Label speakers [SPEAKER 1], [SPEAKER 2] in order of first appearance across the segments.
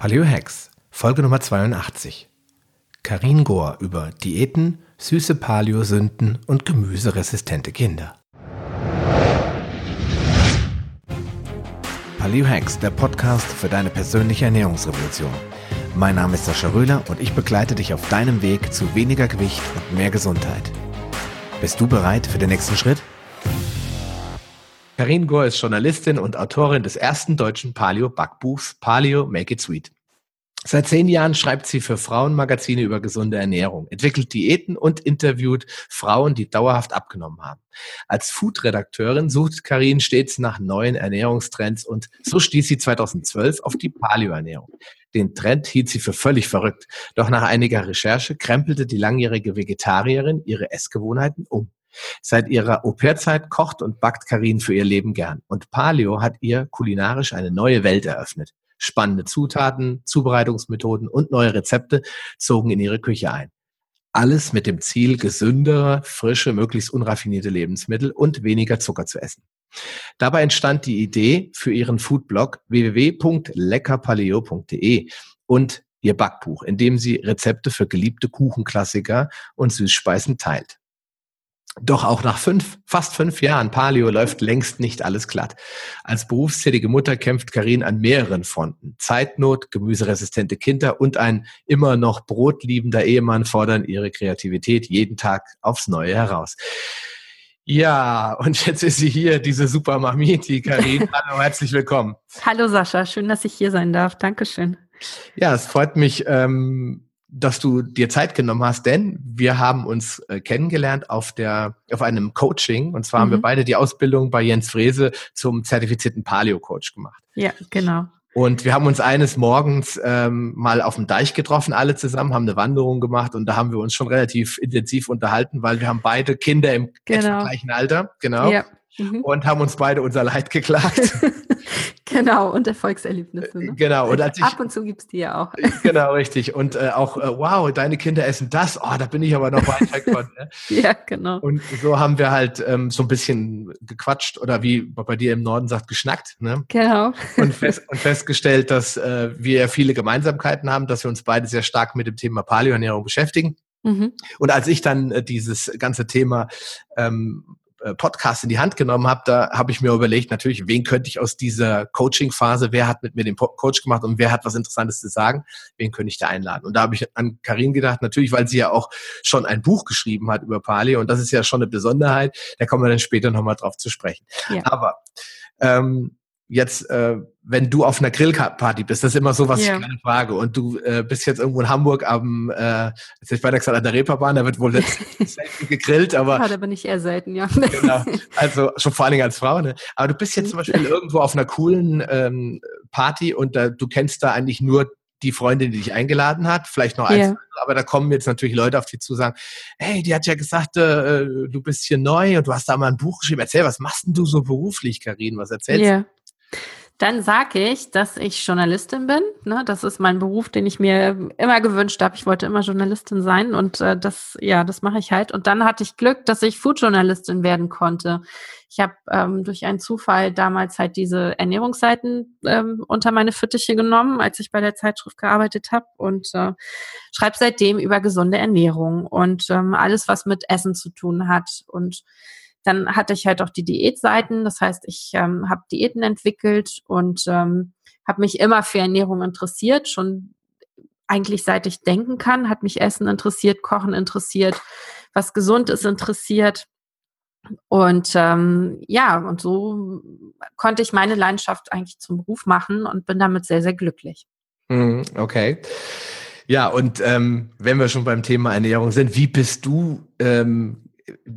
[SPEAKER 1] Paleo Hacks, Folge Nummer 82. Karin Gohr über Diäten, süße Paleo-Sünden und gemüseresistente Kinder. Paleo Hacks, der Podcast für deine persönliche Ernährungsrevolution. Mein Name ist Sascha Röhler und ich begleite dich auf deinem Weg zu weniger Gewicht und mehr Gesundheit. Bist du bereit für den nächsten Schritt? Karin Gohr ist Journalistin und Autorin des ersten deutschen Paleo-Backbuchs Paleo Make It Sweet. Seit zehn Jahren schreibt sie für Frauenmagazine über gesunde Ernährung, entwickelt Diäten und interviewt Frauen, die dauerhaft abgenommen haben. Als Food-Redakteurin sucht Karin stets nach neuen Ernährungstrends und so stieß sie 2012 auf die Paleo-Ernährung. Den Trend hielt sie für völlig verrückt. Doch nach einiger Recherche krempelte die langjährige Vegetarierin ihre Essgewohnheiten um. Seit ihrer Au-pair-Zeit kocht und backt Karin für ihr Leben gern. Und Paleo hat ihr kulinarisch eine neue Welt eröffnet. Spannende Zutaten, Zubereitungsmethoden und neue Rezepte zogen in ihre Küche ein. Alles mit dem Ziel, gesündere, frische, möglichst unraffinierte Lebensmittel und weniger Zucker zu essen. Dabei entstand die Idee für ihren Foodblog www.leckerpaleo.de und ihr Backbuch, in dem sie Rezepte für geliebte Kuchenklassiker und Süßspeisen teilt. Doch auch nach fünf, fast fünf Jahren Paleo läuft längst nicht alles glatt. Als berufstätige Mutter kämpft Karin an mehreren Fronten. Zeitnot, gemüseresistente Kinder und ein immer noch brotliebender Ehemann fordern ihre Kreativität jeden Tag aufs Neue heraus. Ja, und jetzt ist sie hier, diese super Mami, die Karin. Hallo, herzlich willkommen.
[SPEAKER 2] Hallo Sascha, schön, dass ich hier sein darf. Dankeschön.
[SPEAKER 1] Ja, es freut mich, ähm, dass du dir Zeit genommen hast, denn wir haben uns äh, kennengelernt auf der auf einem Coaching und zwar mhm. haben wir mhm. beide die Ausbildung bei Jens Frese zum zertifizierten Paleo Coach gemacht.
[SPEAKER 2] Ja, genau.
[SPEAKER 1] Und wir haben uns eines Morgens ähm, mal auf dem Deich getroffen, alle zusammen, haben eine Wanderung gemacht und da haben wir uns schon relativ intensiv unterhalten, weil wir haben beide Kinder im genau. gleichen Alter, genau. Ja. Mhm. Und haben uns beide unser Leid geklagt.
[SPEAKER 2] Genau, und Erfolgserlebnisse. Ne?
[SPEAKER 1] Genau.
[SPEAKER 2] Und als ich, Ab und zu gibt's die ja auch.
[SPEAKER 1] Genau, richtig. Und äh, auch, äh, wow, deine Kinder essen das. Oh, da bin ich aber noch weit weg von. Ne?
[SPEAKER 2] ja, genau.
[SPEAKER 1] Und so haben wir halt ähm, so ein bisschen gequatscht oder wie bei dir im Norden sagt, geschnackt. Ne?
[SPEAKER 2] Genau.
[SPEAKER 1] Und, fest, und festgestellt, dass äh, wir viele Gemeinsamkeiten haben, dass wir uns beide sehr stark mit dem Thema Paleoernährung beschäftigen. Mhm. Und als ich dann äh, dieses ganze Thema ähm, äh, Podcast in die Hand genommen habe, da habe ich mir überlegt, natürlich, wen könnte ich aus dieser Coaching-Phase, wer hat mit mir den Coach gemacht und wer hat was Interessantes zu sagen, wen könnte ich da einladen? Und da habe ich an Karin gedacht, natürlich, weil sie ja auch schon ein Buch geschrieben hat über Pali und das ist ja schon eine Besonderheit, da kommen wir dann später nochmal drauf zu sprechen. Ja. Aber ähm, jetzt, äh, wenn du auf einer Grillparty bist, das ist immer so, was ja. ich gerne frage. Und du äh, bist jetzt irgendwo in Hamburg am, äh, jetzt ich weiter gesagt, an der Reeperbahn, da wird wohl selten gegrillt, aber.
[SPEAKER 2] Ja, da bin ich eher selten, ja.
[SPEAKER 1] genau. Also schon vor allen Dingen als Frau, ne? Aber du bist jetzt zum Beispiel irgendwo auf einer coolen ähm, Party und da, du kennst da eigentlich nur die Freundin, die dich eingeladen hat, vielleicht noch eins, yeah. aber da kommen jetzt natürlich Leute auf dich zu sagen, hey, die hat ja gesagt, äh, du bist hier neu und du hast da mal ein Buch geschrieben. Erzähl, was machst denn du so beruflich, Karin? Was erzählst yeah. du?
[SPEAKER 2] Dann sage ich, dass ich Journalistin bin. Ne? Das ist mein Beruf, den ich mir immer gewünscht habe. Ich wollte immer Journalistin sein und äh, das, ja, das mache ich halt. Und dann hatte ich Glück, dass ich Foodjournalistin werden konnte. Ich habe ähm, durch einen Zufall damals halt diese Ernährungsseiten ähm, unter meine Fittiche genommen, als ich bei der Zeitschrift gearbeitet habe und äh, schreibe seitdem über gesunde Ernährung und ähm, alles, was mit Essen zu tun hat und dann hatte ich halt auch die Diätseiten, das heißt, ich ähm, habe Diäten entwickelt und ähm, habe mich immer für Ernährung interessiert, schon eigentlich seit ich denken kann, hat mich Essen interessiert, Kochen interessiert, was gesund ist interessiert. Und ähm, ja, und so konnte ich meine Leidenschaft eigentlich zum Beruf machen und bin damit sehr, sehr glücklich.
[SPEAKER 1] Mhm, okay. Ja, und ähm, wenn wir schon beim Thema Ernährung sind, wie bist du ähm,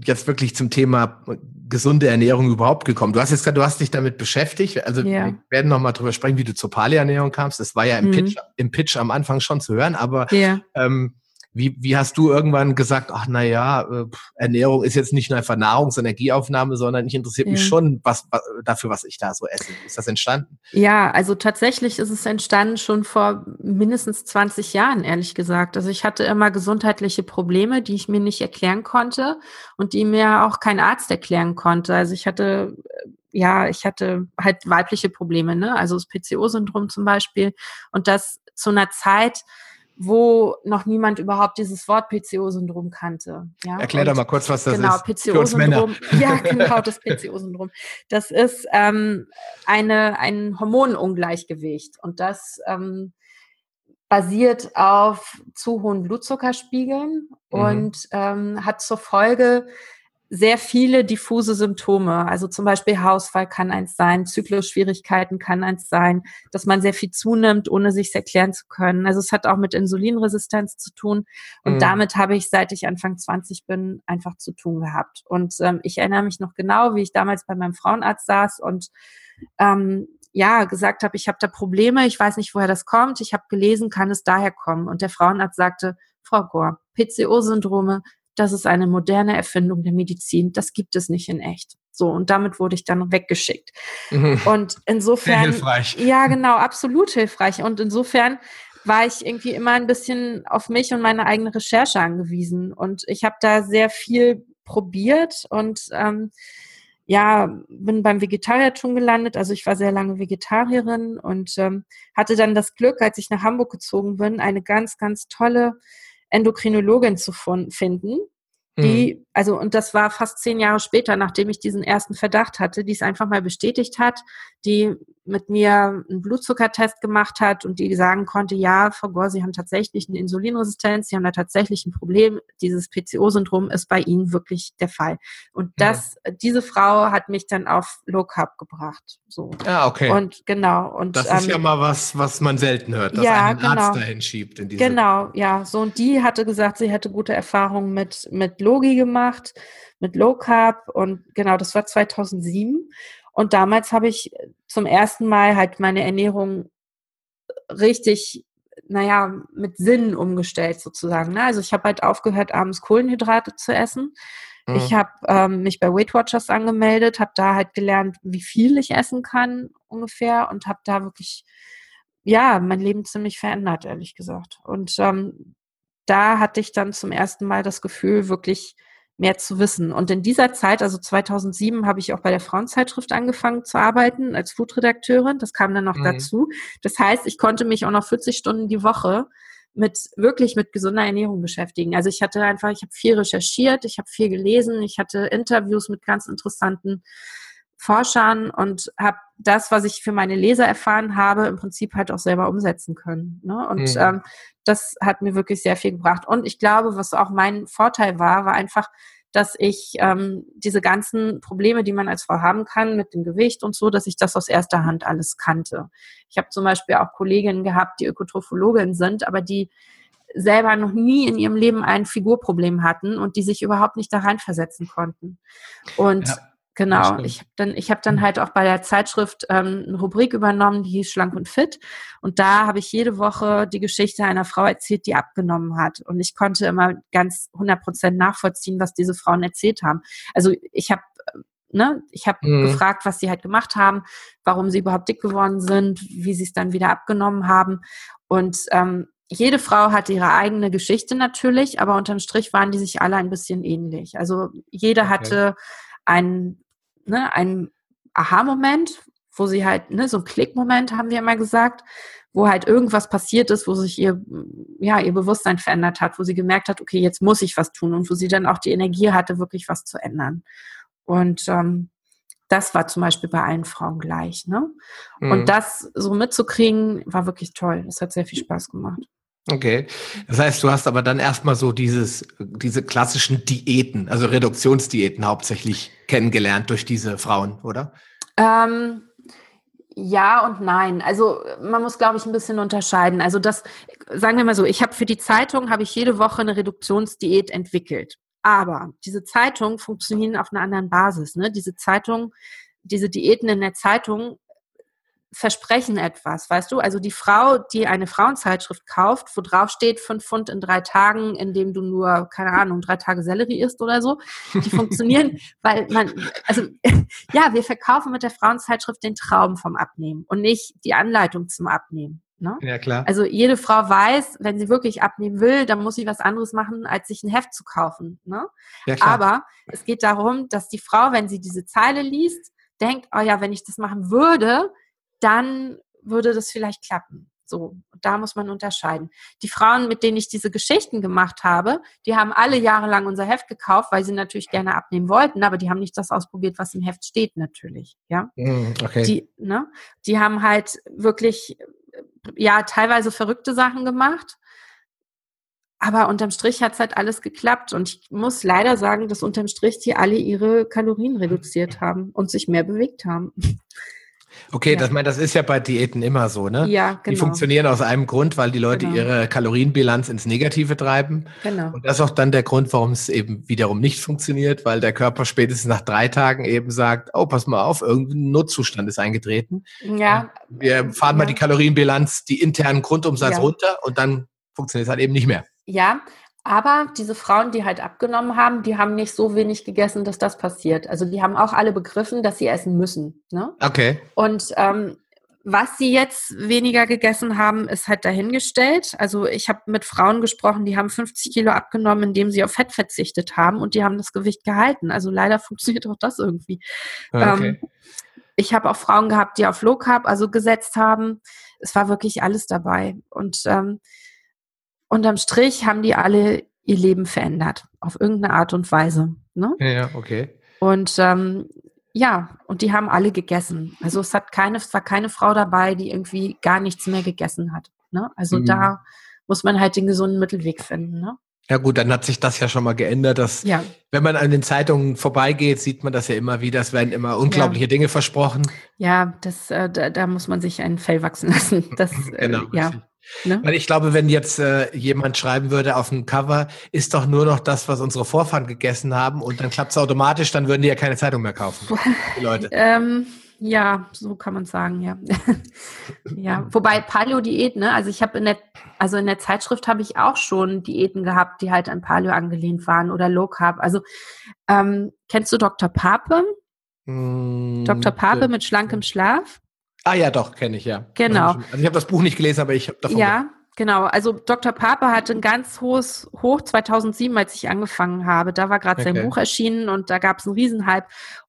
[SPEAKER 1] jetzt wirklich zum Thema gesunde Ernährung überhaupt gekommen? Du hast jetzt gerade, du hast dich damit beschäftigt. Also ja. wir werden noch mal drüber sprechen, wie du zur Paleoernährung kamst. Das war ja im, mhm. Pitch, im Pitch am Anfang schon zu hören, aber ja. ähm, wie, wie hast du irgendwann gesagt, ach na ja, äh, Ernährung ist jetzt nicht nur einfach Nahrungs- und Energieaufnahme, sondern ich interessiert ja. mich schon was, was, dafür, was ich da so esse. Ist das entstanden?
[SPEAKER 2] Ja, also tatsächlich ist es entstanden schon vor mindestens 20 Jahren, ehrlich gesagt. Also ich hatte immer gesundheitliche Probleme, die ich mir nicht erklären konnte und die mir auch kein Arzt erklären konnte. Also ich hatte ja, ich hatte halt weibliche Probleme, ne? Also das PCO-Syndrom zum Beispiel. Und das zu einer Zeit, wo noch niemand überhaupt dieses Wort PCO-Syndrom kannte.
[SPEAKER 1] Ja? Erklär doch mal kurz, was das
[SPEAKER 2] genau,
[SPEAKER 1] ist.
[SPEAKER 2] Genau, PCO-Syndrom. Ja, genau, das PCO-Syndrom. Das ist ähm, eine, ein Hormonungleichgewicht und das ähm, basiert auf zu hohen Blutzuckerspiegeln mhm. und ähm, hat zur Folge, sehr viele diffuse Symptome. Also zum Beispiel Haarausfall kann eins sein, Zyklusschwierigkeiten kann eins sein, dass man sehr viel zunimmt, ohne sich erklären zu können. Also es hat auch mit Insulinresistenz zu tun. Und mhm. damit habe ich, seit ich Anfang 20 bin, einfach zu tun gehabt. Und ähm, ich erinnere mich noch genau, wie ich damals bei meinem Frauenarzt saß und ähm, ja, gesagt habe, ich habe da Probleme, ich weiß nicht, woher das kommt, ich habe gelesen, kann es daher kommen. Und der Frauenarzt sagte, Frau Gore, PCO-Syndrome das ist eine moderne Erfindung der Medizin, das gibt es nicht in echt. So, und damit wurde ich dann weggeschickt. Mhm. Und insofern. Sehr hilfreich. Ja, genau, absolut hilfreich. Und insofern war ich irgendwie immer ein bisschen auf mich und meine eigene Recherche angewiesen. Und ich habe da sehr viel probiert und ähm, ja, bin beim Vegetariertum gelandet. Also ich war sehr lange Vegetarierin und ähm, hatte dann das Glück, als ich nach Hamburg gezogen bin, eine ganz, ganz tolle Endokrinologin zu finden, die, mhm. Also, und das war fast zehn Jahre später, nachdem ich diesen ersten Verdacht hatte, die es einfach mal bestätigt hat, die mit mir einen Blutzuckertest gemacht hat und die sagen konnte, ja, Frau Gore, Sie haben tatsächlich eine Insulinresistenz, Sie haben da tatsächlich ein Problem. Dieses PCO-Syndrom ist bei Ihnen wirklich der Fall. Und das, ja. diese Frau hat mich dann auf Low Carb gebracht. So.
[SPEAKER 1] Ja, okay.
[SPEAKER 2] Und genau. Und,
[SPEAKER 1] das ist ähm, ja mal was, was man selten hört, dass ja, ein genau. Arzt dahin schiebt.
[SPEAKER 2] In diese genau, ja. So, und die hatte gesagt, sie hätte gute Erfahrungen mit, mit Logi gemacht, mit Low Carb. Und genau, das war 2007. Und damals habe ich zum ersten Mal halt meine Ernährung richtig, naja, mit Sinn umgestellt sozusagen. Ne? Also ich habe halt aufgehört, abends Kohlenhydrate zu essen. Mhm. Ich habe ähm, mich bei Weight Watchers angemeldet, habe da halt gelernt, wie viel ich essen kann ungefähr und habe da wirklich, ja, mein Leben ziemlich verändert, ehrlich gesagt. Und ähm, da hatte ich dann zum ersten Mal das Gefühl, wirklich mehr zu wissen. Und in dieser Zeit, also 2007, habe ich auch bei der Frauenzeitschrift angefangen zu arbeiten als Foodredakteurin. Das kam dann noch mhm. dazu. Das heißt, ich konnte mich auch noch 40 Stunden die Woche mit wirklich mit gesunder Ernährung beschäftigen. Also ich hatte einfach, ich habe viel recherchiert, ich habe viel gelesen, ich hatte Interviews mit ganz interessanten Forschern und habe das, was ich für meine Leser erfahren habe, im Prinzip halt auch selber umsetzen können. Ne? Und mhm. ähm, das hat mir wirklich sehr viel gebracht. Und ich glaube, was auch mein Vorteil war, war einfach, dass ich ähm, diese ganzen Probleme, die man als Frau haben kann mit dem Gewicht und so, dass ich das aus erster Hand alles kannte. Ich habe zum Beispiel auch Kolleginnen gehabt, die Ökotrophologin sind, aber die selber noch nie in ihrem Leben ein Figurproblem hatten und die sich überhaupt nicht da reinversetzen konnten. Und ja. Genau, ich habe dann, ich habe dann mhm. halt auch bei der Zeitschrift ähm, eine Rubrik übernommen, die hieß Schlank und Fit. Und da habe ich jede Woche die Geschichte einer Frau erzählt, die abgenommen hat. Und ich konnte immer ganz 100 Prozent nachvollziehen, was diese Frauen erzählt haben. Also ich habe Ne? Ich habe mhm. gefragt, was sie halt gemacht haben, warum sie überhaupt dick geworden sind, wie sie es dann wieder abgenommen haben. Und ähm, jede Frau hatte ihre eigene Geschichte natürlich, aber unterm Strich waren die sich alle ein bisschen ähnlich. Also jede okay. hatte ein, ne, ein Aha-Moment, wo sie halt, ne, so ein Klick-Moment haben wir immer gesagt, wo halt irgendwas passiert ist, wo sich ihr, ja, ihr Bewusstsein verändert hat, wo sie gemerkt hat, okay, jetzt muss ich was tun und wo sie dann auch die Energie hatte, wirklich was zu ändern. Und ähm, das war zum Beispiel bei allen Frauen gleich. Ne? Mhm. Und das so mitzukriegen, war wirklich toll. Das hat sehr viel Spaß gemacht.
[SPEAKER 1] Okay. Das heißt, du hast aber dann erstmal so dieses, diese klassischen Diäten, also Reduktionsdiäten hauptsächlich kennengelernt durch diese Frauen, oder?
[SPEAKER 2] Ähm, ja und nein. Also man muss, glaube ich, ein bisschen unterscheiden. Also das, sagen wir mal so, ich habe für die Zeitung, habe ich jede Woche eine Reduktionsdiät entwickelt. Aber diese Zeitungen funktionieren auf einer anderen Basis. Ne? Diese Zeitung, diese Diäten in der Zeitung versprechen etwas, weißt du? Also die Frau, die eine Frauenzeitschrift kauft, wo drauf steht, fünf Pfund in drei Tagen, indem du nur, keine Ahnung, drei Tage Sellerie isst oder so, die funktionieren, weil man, also ja, wir verkaufen mit der Frauenzeitschrift den Traum vom Abnehmen und nicht die Anleitung zum Abnehmen. Ne?
[SPEAKER 1] Ja, klar.
[SPEAKER 2] Also jede Frau weiß, wenn sie wirklich abnehmen will, dann muss sie was anderes machen, als sich ein Heft zu kaufen. Ne? Ja, klar. Aber es geht darum, dass die Frau, wenn sie diese Zeile liest, denkt, oh ja, wenn ich das machen würde, dann würde das vielleicht klappen. So, da muss man unterscheiden. Die Frauen, mit denen ich diese Geschichten gemacht habe, die haben alle jahrelang unser Heft gekauft, weil sie natürlich gerne abnehmen wollten, aber die haben nicht das ausprobiert, was im Heft steht, natürlich. Ja.
[SPEAKER 1] Mm, okay.
[SPEAKER 2] Die, ne, die haben halt wirklich, ja, teilweise verrückte Sachen gemacht. Aber unterm Strich hat es halt alles geklappt. Und ich muss leider sagen, dass unterm Strich die alle ihre Kalorien reduziert haben und sich mehr bewegt haben.
[SPEAKER 1] Okay, ja. das, mein, das ist ja bei Diäten immer so, ne?
[SPEAKER 2] Ja, genau.
[SPEAKER 1] Die funktionieren aus einem Grund, weil die Leute genau. ihre Kalorienbilanz ins Negative treiben.
[SPEAKER 2] Genau.
[SPEAKER 1] Und das ist auch dann der Grund, warum es eben wiederum nicht funktioniert, weil der Körper spätestens nach drei Tagen eben sagt, oh, pass mal auf, irgendein Notzustand ist eingetreten.
[SPEAKER 2] Ja.
[SPEAKER 1] Wir fahren ja. mal die Kalorienbilanz, die internen Grundumsatz ja. runter und dann funktioniert es halt eben nicht mehr.
[SPEAKER 2] Ja, aber diese Frauen, die halt abgenommen haben, die haben nicht so wenig gegessen, dass das passiert. Also die haben auch alle begriffen, dass sie essen müssen. Ne?
[SPEAKER 1] Okay.
[SPEAKER 2] Und ähm, was sie jetzt weniger gegessen haben, ist halt dahingestellt. Also ich habe mit Frauen gesprochen, die haben 50 Kilo abgenommen, indem sie auf Fett verzichtet haben und die haben das Gewicht gehalten. Also leider funktioniert auch das irgendwie.
[SPEAKER 1] Ah, okay. Ähm,
[SPEAKER 2] ich habe auch Frauen gehabt, die auf Low Carb also gesetzt haben. Es war wirklich alles dabei. Und ähm, unterm Strich haben die alle ihr Leben verändert, auf irgendeine Art und Weise. Ne?
[SPEAKER 1] Ja, ja, okay.
[SPEAKER 2] Und ähm, ja, und die haben alle gegessen. Also es hat keine, es war keine Frau dabei, die irgendwie gar nichts mehr gegessen hat. Ne? Also mhm. da muss man halt den gesunden Mittelweg finden. Ne?
[SPEAKER 1] Ja gut, dann hat sich das ja schon mal geändert, dass
[SPEAKER 2] ja.
[SPEAKER 1] wenn man an den Zeitungen vorbeigeht, sieht man das ja immer wieder. Es werden immer unglaubliche ja. Dinge versprochen.
[SPEAKER 2] Ja, das, äh, da, da, muss man sich ein Fell wachsen lassen. Das, äh, genau, äh, ja.
[SPEAKER 1] Ne? Weil ich glaube, wenn jetzt äh, jemand schreiben würde auf dem Cover, ist doch nur noch das, was unsere Vorfahren gegessen haben und dann klappt es automatisch, dann würden die ja keine Zeitung mehr kaufen. Die Leute.
[SPEAKER 2] ähm, ja, so kann man sagen, ja. ja, wobei Paleo-Diät, ne, also ich habe in der, also in der Zeitschrift habe ich auch schon Diäten gehabt, die halt an Paleo angelehnt waren oder Low Carb. Also ähm, kennst du Dr. Pape? Mm, Dr. Pape mit schlankem Schlaf?
[SPEAKER 1] Ah ja, doch, kenne ich, ja.
[SPEAKER 2] Genau.
[SPEAKER 1] Also ich habe das Buch nicht gelesen, aber ich habe davon
[SPEAKER 2] Ja, gehört. genau. Also Dr. Pape hatte ein ganz hohes Hoch 2007, als ich angefangen habe. Da war gerade okay. sein Buch erschienen und da gab es einen Riesenhype.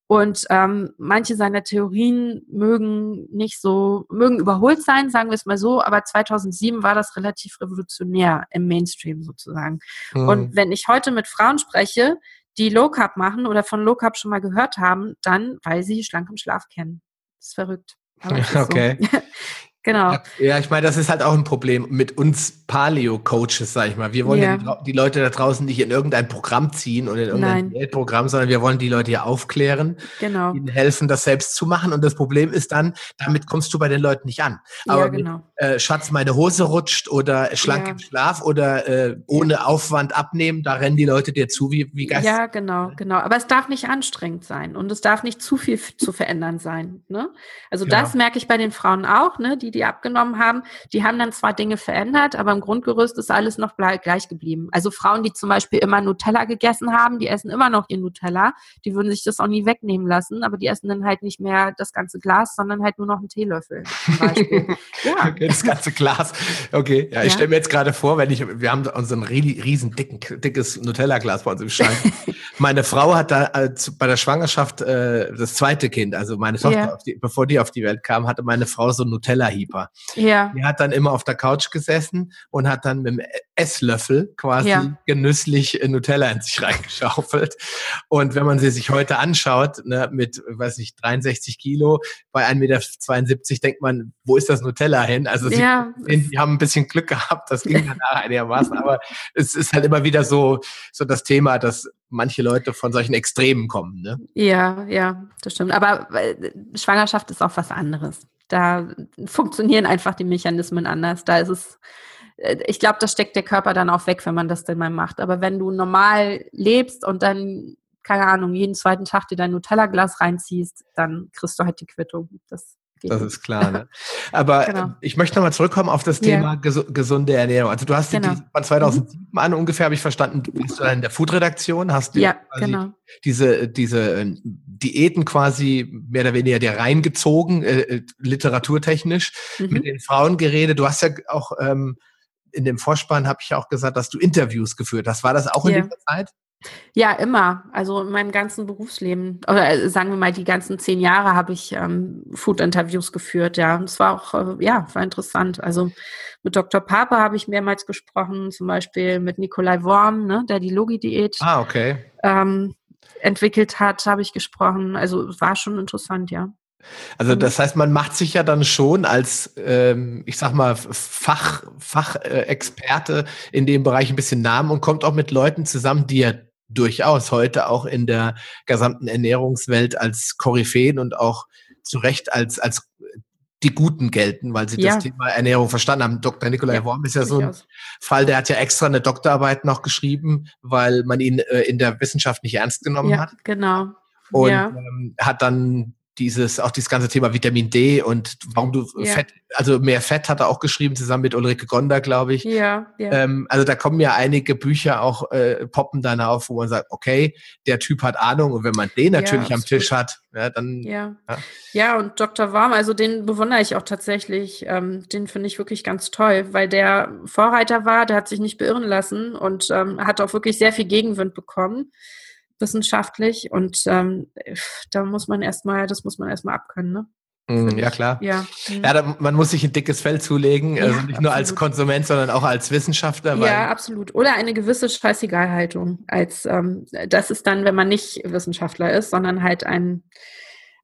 [SPEAKER 2] Und ähm, manche seiner Theorien mögen nicht so, mögen überholt sein, sagen wir es mal so, aber 2007 war das relativ revolutionär im Mainstream sozusagen. Mhm. Und wenn ich heute mit Frauen spreche, die Low Carb machen oder von Low Carb schon mal gehört haben, dann, weil sie schlank im Schlaf kennen. Das ist verrückt.
[SPEAKER 1] okay.
[SPEAKER 2] Genau.
[SPEAKER 1] Ja, ich meine, das ist halt auch ein Problem mit uns Paleo-Coaches, sag ich mal. Wir wollen ja. ja die, Leute da draußen nicht in irgendein Programm ziehen oder in irgendein Geldprogramm, sondern wir wollen die Leute hier aufklären,
[SPEAKER 2] genau.
[SPEAKER 1] ihnen helfen, das selbst zu machen. Und das Problem ist dann, damit kommst du bei den Leuten nicht an. Aber
[SPEAKER 2] ja, genau.
[SPEAKER 1] mit, äh, Schatz, meine Hose rutscht oder schlank ja. im Schlaf oder äh, ohne Aufwand abnehmen, da rennen die Leute dir zu wie, wie Geist.
[SPEAKER 2] Ja, genau, genau. Aber es darf nicht anstrengend sein und es darf nicht zu viel zu verändern sein. Ne? Also genau. das merke ich bei den Frauen auch, ne? die, die abgenommen haben. Die haben dann zwar Dinge verändert, aber im Grundgerüst ist alles noch gleich geblieben. Also Frauen, die zum Beispiel immer Nutella gegessen haben, die essen immer noch ihr Nutella. Die würden sich das auch nie wegnehmen lassen, aber die essen dann halt nicht mehr das ganze Glas, sondern halt nur noch einen Teelöffel zum Beispiel.
[SPEAKER 1] ja. Okay, das ganze Glas. Okay, ja, ich ja. stelle mir jetzt gerade vor, wenn ich, wir haben unseren riesen dicken, dickes Nutella-Glas bei uns im Schrank. meine Frau hat da als, bei der Schwangerschaft äh, das zweite Kind, also meine Tochter, ja. die, bevor die auf die Welt kam, hatte meine Frau so einen Nutella-Hieper.
[SPEAKER 2] Ja.
[SPEAKER 1] Die hat dann immer auf der Couch gesessen und hat dann mit dem Esslöffel quasi ja. genüsslich Nutella in sich reingeschaufelt. Und wenn man sie sich heute anschaut, ne, mit, weiß ich, 63 Kilo bei 1,72 Meter, denkt man, wo ist das Nutella hin? Also sie, ja. die haben ein bisschen Glück gehabt, das ging danach einigermaßen, aber es ist halt immer wieder so, so das Thema, dass manche Leute von solchen Extremen kommen. Ne?
[SPEAKER 2] Ja, ja, das stimmt. Aber äh, Schwangerschaft ist auch was anderes. Da funktionieren einfach die Mechanismen anders. Da ist es, ich glaube, das steckt der Körper dann auch weg, wenn man das denn mal macht. Aber wenn du normal lebst und dann, keine Ahnung, jeden zweiten Tag dir dein Nutella-Glas reinziehst, dann kriegst du halt die Quittung. Das
[SPEAKER 1] das ist klar. Ne? Aber genau. ich möchte nochmal zurückkommen auf das Thema yeah. gesunde Ernährung. Also du hast genau. die, von 2007 mhm. an ungefähr, habe ich verstanden, du bist in der Food-Redaktion, hast
[SPEAKER 2] ja, genau.
[SPEAKER 1] diese, diese äh, Diäten quasi mehr oder weniger dir reingezogen, äh, äh, literaturtechnisch, mhm. mit den Frauen geredet. Du hast ja auch ähm, in dem Vorspann, habe ich auch gesagt, dass du Interviews geführt hast. War das auch in yeah. dieser Zeit?
[SPEAKER 2] Ja, immer. Also in meinem ganzen Berufsleben, oder äh, sagen wir mal, die ganzen zehn Jahre habe ich ähm, Food-Interviews geführt, ja. Und es war auch, äh, ja, war interessant. Also mit Dr. Pape habe ich mehrmals gesprochen, zum Beispiel mit Nikolai Worm, ne, der die Logi-Diät
[SPEAKER 1] ah, okay.
[SPEAKER 2] ähm, entwickelt hat, habe ich gesprochen. Also war schon interessant, ja.
[SPEAKER 1] Also das heißt, man macht sich ja dann schon als, ähm, ich sag mal, Fach, Fachexperte äh, in dem Bereich ein bisschen Namen und kommt auch mit Leuten zusammen, die ja durchaus heute auch in der gesamten Ernährungswelt als Koryphäen und auch zu Recht als, als die Guten gelten, weil sie ja. das Thema Ernährung verstanden haben. Dr. Nikolai ja, Worm ist ja so ein Fall, der hat ja extra eine Doktorarbeit noch geschrieben, weil man ihn äh, in der Wissenschaft nicht ernst genommen ja, hat.
[SPEAKER 2] Genau.
[SPEAKER 1] Und ähm, hat dann dieses, auch dieses ganze Thema Vitamin D und warum du ja. Fett, also mehr Fett hat er auch geschrieben, zusammen mit Ulrike Gonder, glaube ich.
[SPEAKER 2] Ja,
[SPEAKER 1] ja. Ähm, also da kommen ja einige Bücher auch, äh, poppen dann auf, wo man sagt, okay, der Typ hat Ahnung und wenn man den natürlich ja, am Tisch hat, ja, dann.
[SPEAKER 2] Ja. ja. Ja, und Dr. Warm, also den bewundere ich auch tatsächlich. Ähm, den finde ich wirklich ganz toll, weil der Vorreiter war, der hat sich nicht beirren lassen und ähm, hat auch wirklich sehr viel Gegenwind bekommen wissenschaftlich und ähm, da muss man erstmal, das muss man erstmal abkönnen, ne?
[SPEAKER 1] Mm, ja, klar.
[SPEAKER 2] Ja,
[SPEAKER 1] mhm. ja da, man muss sich ein dickes Fell zulegen, ja, also nicht absolut. nur als Konsument, sondern auch als Wissenschaftler.
[SPEAKER 2] Ja, absolut. Oder eine gewisse Scheißegalhaltung. Als ähm, das ist dann, wenn man nicht Wissenschaftler ist, sondern halt ein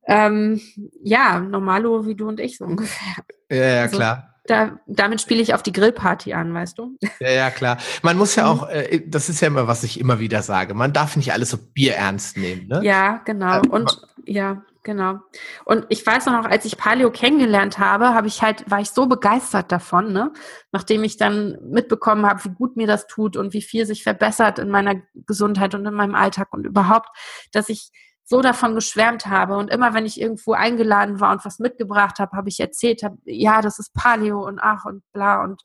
[SPEAKER 2] ähm, ja, Normalo wie du und ich so ungefähr.
[SPEAKER 1] Ja, ja, also, klar
[SPEAKER 2] da, damit spiele ich auf die Grillparty an, weißt du?
[SPEAKER 1] Ja, ja, klar. Man muss ja auch, äh, das ist ja immer, was ich immer wieder sage, man darf nicht alles so bierernst nehmen, ne?
[SPEAKER 2] Ja, genau. Und ja, genau. Und ich weiß noch, als ich Paleo kennengelernt habe, habe ich halt, war ich so begeistert davon, ne? Nachdem ich dann mitbekommen habe, wie gut mir das tut und wie viel sich verbessert in meiner Gesundheit und in meinem Alltag und überhaupt, dass ich so davon geschwärmt habe. Und immer wenn ich irgendwo eingeladen war und was mitgebracht habe, habe ich erzählt, hab, ja, das ist Paleo und ach und bla und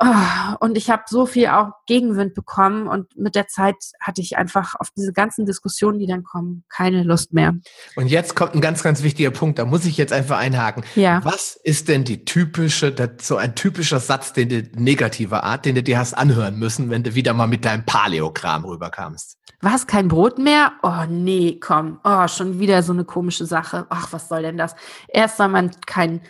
[SPEAKER 2] oh, und ich habe so viel auch Gegenwind bekommen und mit der Zeit hatte ich einfach auf diese ganzen Diskussionen, die dann kommen, keine Lust mehr.
[SPEAKER 1] Und jetzt kommt ein ganz, ganz wichtiger Punkt, da muss ich jetzt einfach einhaken.
[SPEAKER 2] Ja.
[SPEAKER 1] Was ist denn die typische, so ein typischer Satz, den du negativer Art, den du dir hast anhören müssen, wenn du wieder mal mit deinem Paleogramm rüberkamst?
[SPEAKER 2] Was, kein Brot mehr? Oh nee, komm. Oh, schon wieder so eine komische Sache. Ach, was soll denn das? Erst soll man kein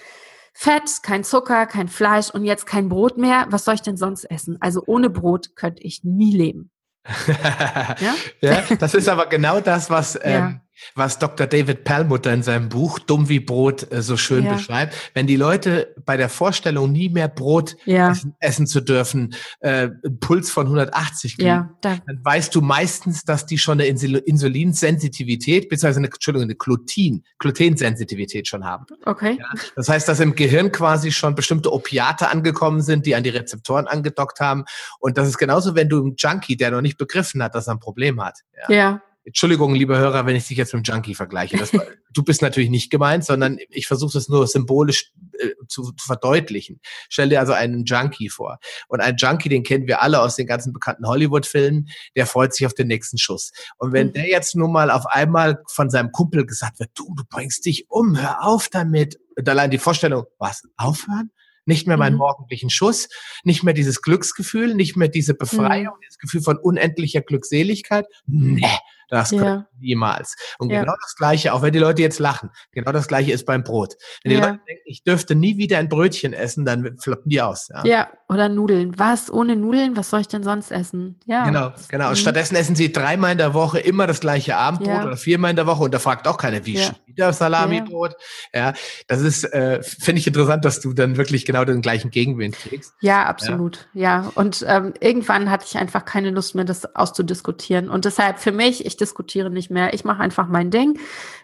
[SPEAKER 2] Fett, kein Zucker, kein Fleisch und jetzt kein Brot mehr. Was soll ich denn sonst essen? Also ohne Brot könnte ich nie leben.
[SPEAKER 1] ja? ja, das ist aber genau das, was ähm, ja was Dr. David Perlmutter in seinem Buch Dumm wie Brot äh, so schön ja. beschreibt. Wenn die Leute bei der Vorstellung nie mehr Brot ja. essen, essen, zu dürfen, äh, Puls von 180 kriegen, ja, da. dann weißt du meistens, dass die schon eine Insulinsensitivität, beziehungsweise eine, Entschuldigung, eine Glutin, Glutensensitivität schon haben.
[SPEAKER 2] Okay.
[SPEAKER 1] das heißt, dass im Gehirn quasi schon bestimmte Opiate angekommen sind, die an die Rezeptoren angedockt haben. Und das ist genauso, wenn du einen Junkie, der noch nicht begriffen hat, dass er ein Problem hat.
[SPEAKER 2] ja.
[SPEAKER 1] Entschuldigung, liebe Hörer, wenn ich dich jetzt mit dem Junkie vergleiche. Das, du bist natürlich nicht gemeint, sondern ich versuche das nur symbolisch äh, zu, zu, verdeutlichen. Stell dir also einen Junkie vor. Und ein Junkie, den kennen wir alle aus den ganzen bekannten Hollywood-Filmen, der freut sich auf den nächsten Schuss. Und wenn mhm. der jetzt nun mal auf einmal von seinem Kumpel gesagt wird, du, du bringst dich um, hör auf damit. Und allein die Vorstellung, was, aufhören? Nicht mehr meinen mhm. morgendlichen Schuss, nicht mehr dieses Glücksgefühl, nicht mehr diese Befreiung, mhm. dieses Gefühl von unendlicher Glückseligkeit. Nee, das ja. niemals. Und ja. genau das Gleiche, auch wenn die Leute jetzt lachen, genau das Gleiche ist beim Brot. Wenn die ja. Leute denken, ich dürfte nie wieder ein Brötchen essen, dann floppen die aus.
[SPEAKER 2] Ja. ja, oder Nudeln. Was? Ohne Nudeln? Was soll ich denn sonst essen? Ja.
[SPEAKER 1] Genau, genau. Und mhm. stattdessen essen sie dreimal in der Woche immer das gleiche Abendbrot oder viermal in der Woche und da fragt auch keiner, wie wieder Salamibrot. Ja, das ist, äh, finde ich interessant, dass du dann wirklich genau den gleichen Gegenwind kriegst.
[SPEAKER 2] Ja, absolut. Ja, und ähm, irgendwann hatte ich einfach keine Lust mehr, das auszudiskutieren. Und deshalb für mich, ich diskutiere nicht mehr. Ich mache einfach mein Ding.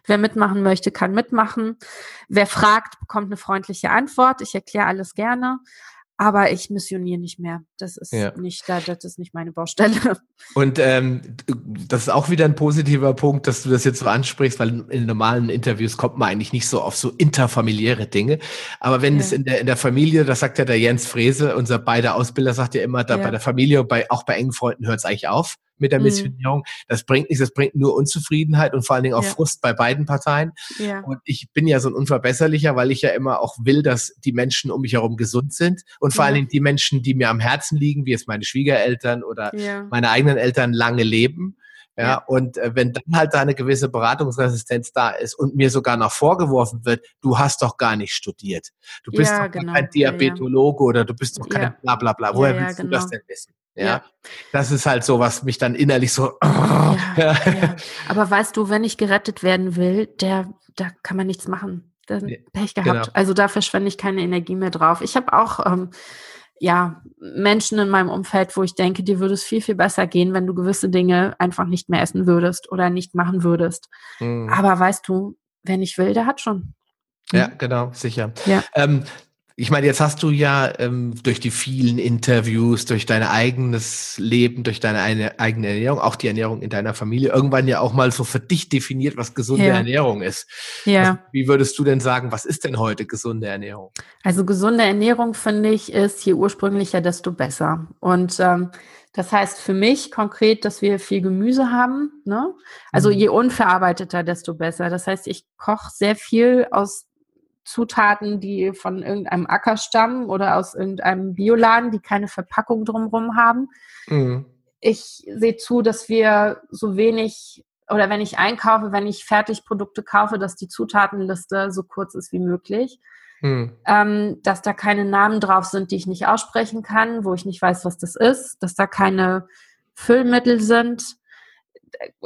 [SPEAKER 2] Wer mitmachen möchte, kann mitmachen. Wer fragt, bekommt eine freundliche Antwort. Ich erkläre alles gerne. Aber ich missioniere nicht mehr. Das ist ja. nicht da, das ist nicht meine Baustelle.
[SPEAKER 1] Und ähm, das ist auch wieder ein positiver Punkt, dass du das jetzt so ansprichst, weil in normalen Interviews kommt man eigentlich nicht so auf so interfamiliäre Dinge. Aber wenn ja. es in der, in der Familie, das sagt ja der Jens Frese, unser beider Ausbilder, sagt ja immer, da ja. bei der Familie, bei, auch bei engen Freunden hört es eigentlich auf. Mit der mhm. Missionierung. Das bringt nichts, das bringt nur Unzufriedenheit und vor allen Dingen auch ja. Frust bei beiden Parteien. Ja. Und ich bin ja so ein Unverbesserlicher, weil ich ja immer auch will, dass die Menschen um mich herum gesund sind und vor ja. allen Dingen die Menschen, die mir am Herzen liegen, wie es meine Schwiegereltern oder meine eigenen Eltern lange leben. Ja, ja. und äh, wenn dann halt da eine gewisse Beratungsresistenz da ist und mir sogar noch vorgeworfen wird, du hast doch gar nicht studiert. Du bist ja, doch genau. kein Diabetologe ja, oder du bist doch kein bla bla bla. Woher willst genau. du das genau. denn wissen? Ja. Das ist halt so, was mich dann innerlich so.
[SPEAKER 2] Ja, Aber weißt du, wenn ich gerettet werden will, der, da kann man nichts machen. Dann Pech gehabt. Genau. Also da verschwende ich keine Energie mehr drauf. Ich habe auch ähm, ja, Menschen in meinem Umfeld, wo ich denke, dir würde es viel, viel besser gehen, wenn du gewisse Dinge einfach nicht mehr essen würdest oder nicht machen würdest. Mhm. Aber weißt du, wer nicht will, der hat schon.
[SPEAKER 1] Ja, mhm. genau, sicher. Ja. Ähm, ich meine, jetzt hast du ja ähm, durch die vielen Interviews, durch dein eigenes Leben, durch deine eine, eigene Ernährung, auch die Ernährung in deiner Familie, irgendwann ja auch mal so für dich definiert, was gesunde ja. Ernährung ist. Ja. Was, wie würdest du denn sagen, was ist denn heute gesunde Ernährung?
[SPEAKER 2] Also gesunde Ernährung, finde ich, ist je ursprünglicher, desto besser. Und ähm, das heißt für mich konkret, dass wir viel Gemüse haben. Ne? Also mhm. je unverarbeiteter, desto besser. Das heißt, ich koche sehr viel aus Zutaten, die von irgendeinem Acker stammen oder aus irgendeinem Bioladen, die keine Verpackung drumherum haben. Mhm. Ich sehe zu, dass wir so wenig oder wenn ich einkaufe, wenn ich Fertigprodukte kaufe, dass die Zutatenliste so kurz ist wie möglich. Mhm. Ähm, dass da keine Namen drauf sind, die ich nicht aussprechen kann, wo ich nicht weiß, was das ist, dass da keine Füllmittel sind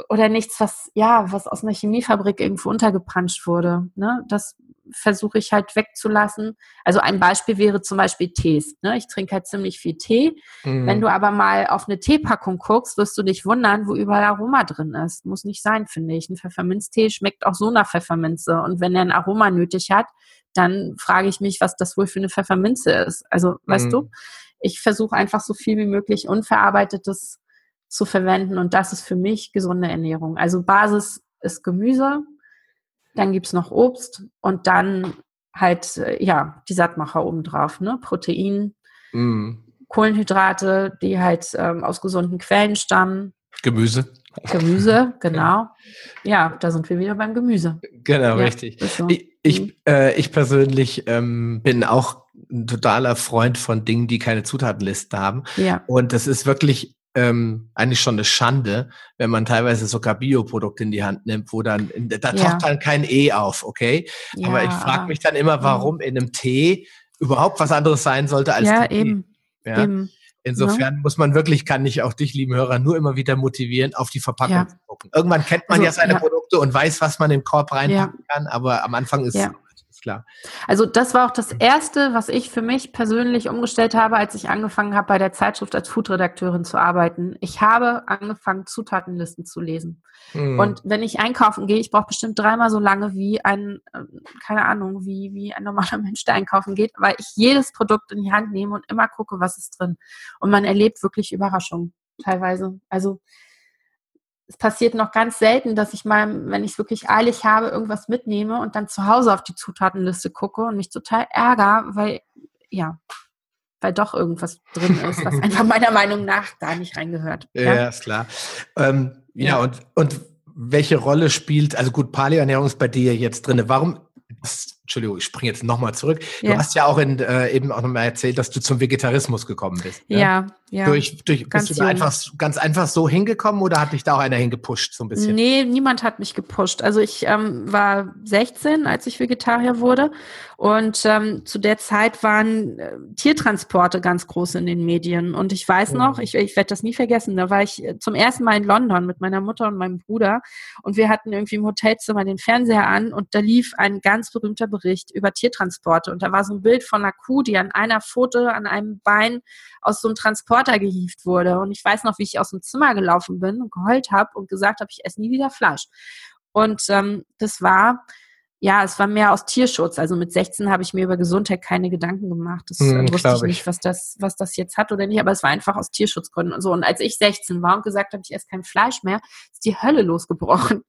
[SPEAKER 2] oder nichts, was ja, was aus einer Chemiefabrik irgendwo untergepanscht wurde. Ne? Das versuche ich halt wegzulassen. Also ein Beispiel wäre zum Beispiel Tees. Ne? Ich trinke halt ziemlich viel Tee. Mhm. Wenn du aber mal auf eine Teepackung guckst, wirst du dich wundern, wo überall Aroma drin ist. Muss nicht sein, finde ich. Ein Pfefferminztee schmeckt auch so nach Pfefferminze. Und wenn er ein Aroma nötig hat, dann frage ich mich, was das wohl für eine Pfefferminze ist. Also, weißt mhm. du, ich versuche einfach so viel wie möglich unverarbeitetes zu verwenden und das ist für mich gesunde Ernährung. Also Basis ist Gemüse, dann gibt's noch Obst und dann halt, äh, ja, die Sattmacher obendrauf, ne? Protein, mm. Kohlenhydrate, die halt ähm, aus gesunden Quellen stammen.
[SPEAKER 1] Gemüse.
[SPEAKER 2] Gemüse, genau. Ja, da sind wir wieder beim Gemüse.
[SPEAKER 1] Genau, ja, richtig. So. Ich, ich, mhm. äh, ich persönlich ähm, bin auch ein totaler Freund von Dingen, die keine Zutatenliste haben. Ja. Und das ist wirklich ähm, eigentlich schon eine Schande, wenn man teilweise sogar Bioprodukte in die Hand nimmt, wo dann, da ja. taucht dann kein E auf, okay? Ja. Aber ich frage mich dann immer, warum in einem Tee überhaupt was anderes sein sollte als
[SPEAKER 2] ja, Tee. Eben. Ja, eben.
[SPEAKER 1] Insofern ja. muss man wirklich, kann ich auch dich, lieben Hörer, nur immer wieder motivieren, auf die Verpackung ja. zu gucken. Irgendwann kennt man also, ja seine Produkte und weiß, was man in den Korb reinpacken kann, aber am Anfang ist es klar.
[SPEAKER 2] Also das war auch das Erste, was ich für mich persönlich umgestellt habe, als ich angefangen habe, bei der Zeitschrift als Foodredakteurin zu arbeiten. Ich habe angefangen, Zutatenlisten zu lesen. Mhm. Und wenn ich einkaufen gehe, ich brauche bestimmt dreimal so lange wie ein, ähm, keine Ahnung, wie, wie ein normaler Mensch, der einkaufen geht, weil ich jedes Produkt in die Hand nehme und immer gucke, was ist drin. Und man erlebt wirklich Überraschungen teilweise. Also es passiert noch ganz selten, dass ich mal, wenn ich es wirklich eilig habe, irgendwas mitnehme und dann zu Hause auf die Zutatenliste gucke und mich total ärgere, weil, ja, weil doch irgendwas drin ist, was einfach meiner Meinung nach da nicht reingehört.
[SPEAKER 1] Ja, ja ist klar. Ähm, ja, ja, und, und welche Rolle spielt, also gut, Paleo-Ernährung ist bei dir jetzt drin. Warum, Entschuldigung, ich springe jetzt nochmal zurück. Ja. Du hast ja auch in, äh, eben auch nochmal erzählt, dass du zum Vegetarismus gekommen bist.
[SPEAKER 2] Ja, ja. ja.
[SPEAKER 1] Durch, durch, ganz bist du da einfach, ganz einfach so hingekommen oder hat dich da auch einer hingepusht so ein bisschen?
[SPEAKER 2] Nee, niemand hat mich gepusht. Also ich ähm, war 16, als ich Vegetarier wurde und ähm, zu der Zeit waren äh, Tiertransporte ganz groß in den Medien. Und ich weiß noch, mhm. ich, ich werde das nie vergessen, da war ich äh, zum ersten Mal in London mit meiner Mutter und meinem Bruder und wir hatten irgendwie im Hotelzimmer den Fernseher an und da lief ein ganz berühmter Bericht über Tiertransporte. Und da war so ein Bild von einer Kuh, die an einer Pfote, an einem Bein aus so einem Transporter gehievt wurde. Und ich weiß noch, wie ich aus dem Zimmer gelaufen bin und geheult habe und gesagt habe, ich esse nie wieder Fleisch. Und ähm, das war ja, es war mehr aus Tierschutz. Also mit 16 habe ich mir über Gesundheit keine Gedanken gemacht. Das hm, wusste ich nicht, was das, was das jetzt hat oder nicht, aber es war einfach aus Tierschutzgründen und so. Und als ich 16 war und gesagt habe, ich esse kein Fleisch mehr, ist die Hölle losgebrochen.